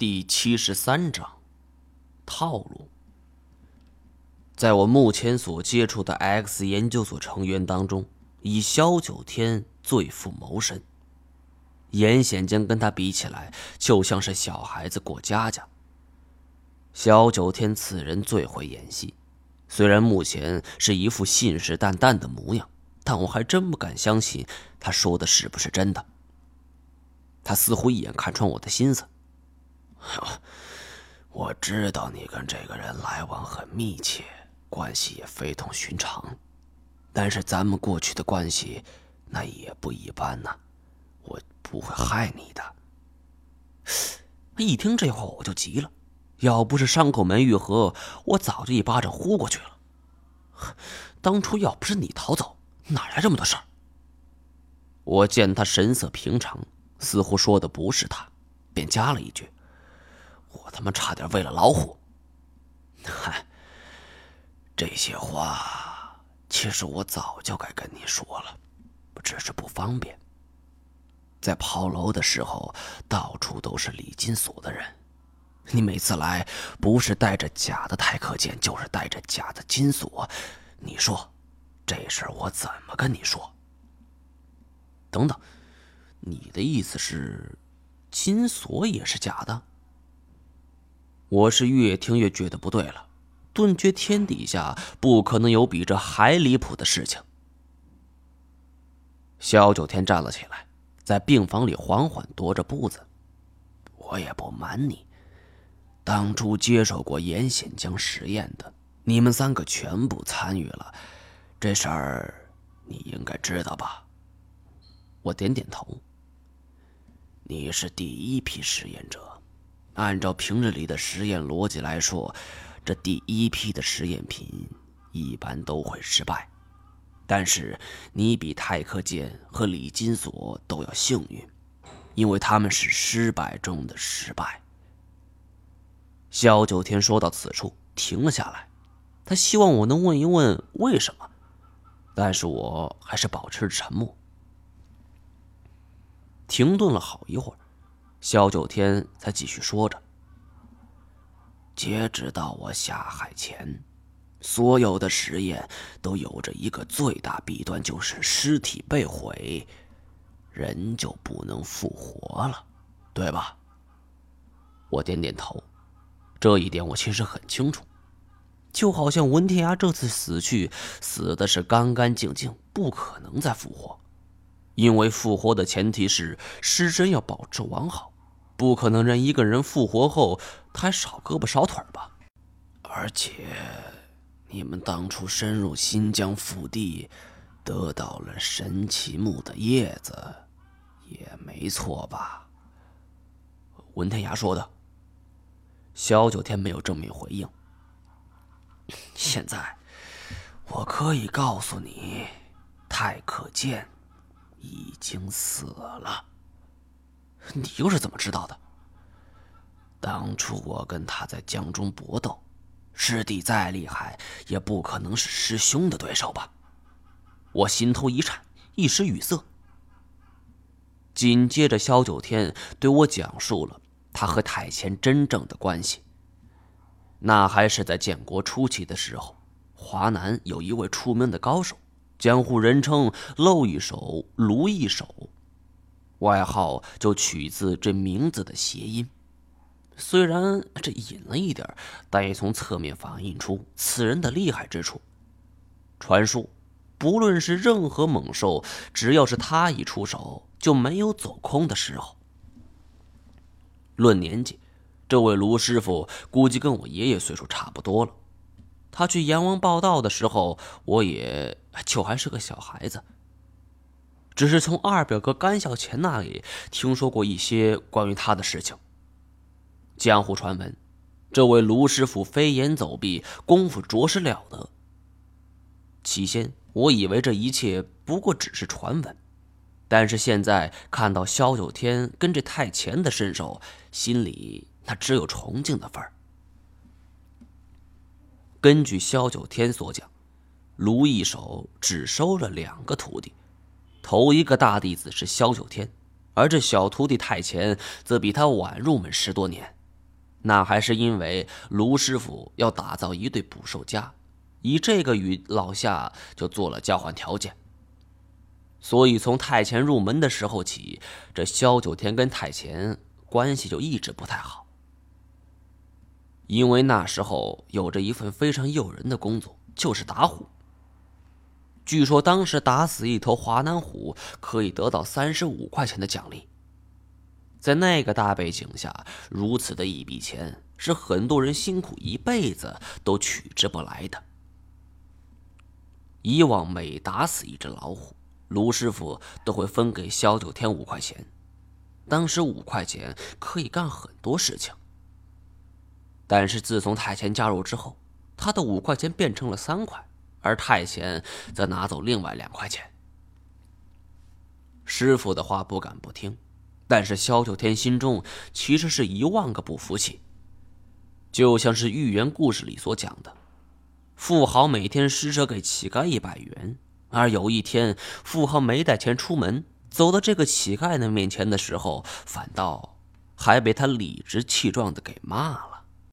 第七十三章，套路。在我目前所接触的 X 研究所成员当中，以萧九天最富谋深。严显江跟他比起来，就像是小孩子过家家。萧九天此人最会演戏，虽然目前是一副信誓旦旦的模样，但我还真不敢相信他说的是不是真的。他似乎一眼看穿我的心思。我知道你跟这个人来往很密切，关系也非同寻常，但是咱们过去的关系那也不一般呐。我不会害你的。一听这话我就急了，要不是伤口没愈合，我早就一巴掌呼过去了。当初要不是你逃走，哪来这么多事儿？我见他神色平常，似乎说的不是他，便加了一句。我他妈差点喂了老虎！嗨，这些话其实我早就该跟你说了，只是不方便。在炮楼的时候，到处都是李金锁的人，你每次来不是带着假的太克剑，就是带着假的金锁，你说这事儿我怎么跟你说？等等，你的意思是金锁也是假的？我是越听越觉得不对了，顿觉天底下不可能有比这还离谱的事情。萧九天站了起来，在病房里缓缓踱着步子。我也不瞒你，当初接受过严显江实验的，你们三个全部参与了，这事儿你应该知道吧？我点点头。你是第一批实验者。按照平日里的实验逻辑来说，这第一批的实验品一般都会失败。但是你比泰克剑和李金锁都要幸运，因为他们是失败中的失败。萧九天说到此处停了下来，他希望我能问一问为什么，但是我还是保持沉默。停顿了好一会儿。萧九天才继续说着：“截止到我下海前，所有的实验都有着一个最大弊端，就是尸体被毁，人就不能复活了，对吧？”我点点头，这一点我其实很清楚。就好像文天涯这次死去，死的是干干净净，不可能再复活，因为复活的前提是尸身要保持完好。不可能让一个人复活后他还少胳膊少腿吧？而且，你们当初深入新疆腹地，得到了神奇木的叶子，也没错吧？文天涯说的。萧九天没有正面回应。现在，我可以告诉你，太可见已经死了。你又是怎么知道的？当初我跟他在江中搏斗，师弟再厉害，也不可能是师兄的对手吧？我心头一颤，一时语塞。紧接着，萧九天对我讲述了他和太乾真正的关系。那还是在建国初期的时候，华南有一位出名的高手，江湖人称“漏一手”“卢一手”。外号就取自这名字的谐音，虽然这隐了一点，但也从侧面反映出此人的厉害之处。传说，不论是任何猛兽，只要是他一出手，就没有走空的时候。论年纪，这位卢师傅估计跟我爷爷岁数差不多了。他去阎王报道的时候，我也就还是个小孩子。只是从二表哥甘小钱那里听说过一些关于他的事情。江湖传闻，这位卢师傅飞檐走壁，功夫着实了得。起先我以为这一切不过只是传闻，但是现在看到萧九天跟这太乾的身手，心里那只有崇敬的份儿。根据萧九天所讲，卢一手只收了两个徒弟。头一个大弟子是萧九天，而这小徒弟太乾则比他晚入门十多年，那还是因为卢师傅要打造一对捕兽夹，以这个与老夏就做了交换条件。所以从太前入门的时候起，这萧九天跟太前关系就一直不太好。因为那时候有着一份非常诱人的工作，就是打虎。据说当时打死一头华南虎可以得到三十五块钱的奖励。在那个大背景下，如此的一笔钱是很多人辛苦一辈子都取之不来的。以往每打死一只老虎，卢师傅都会分给萧九天五块钱。当时五块钱可以干很多事情。但是自从太前加入之后，他的五块钱变成了三块，而太前则拿走另外两块钱。师傅的话不敢不听。但是萧九天心中其实是一万个不服气，就像是寓言故事里所讲的，富豪每天施舍给乞丐一百元，而有一天富豪没带钱出门，走到这个乞丐的面前的时候，反倒还被他理直气壮的给骂了。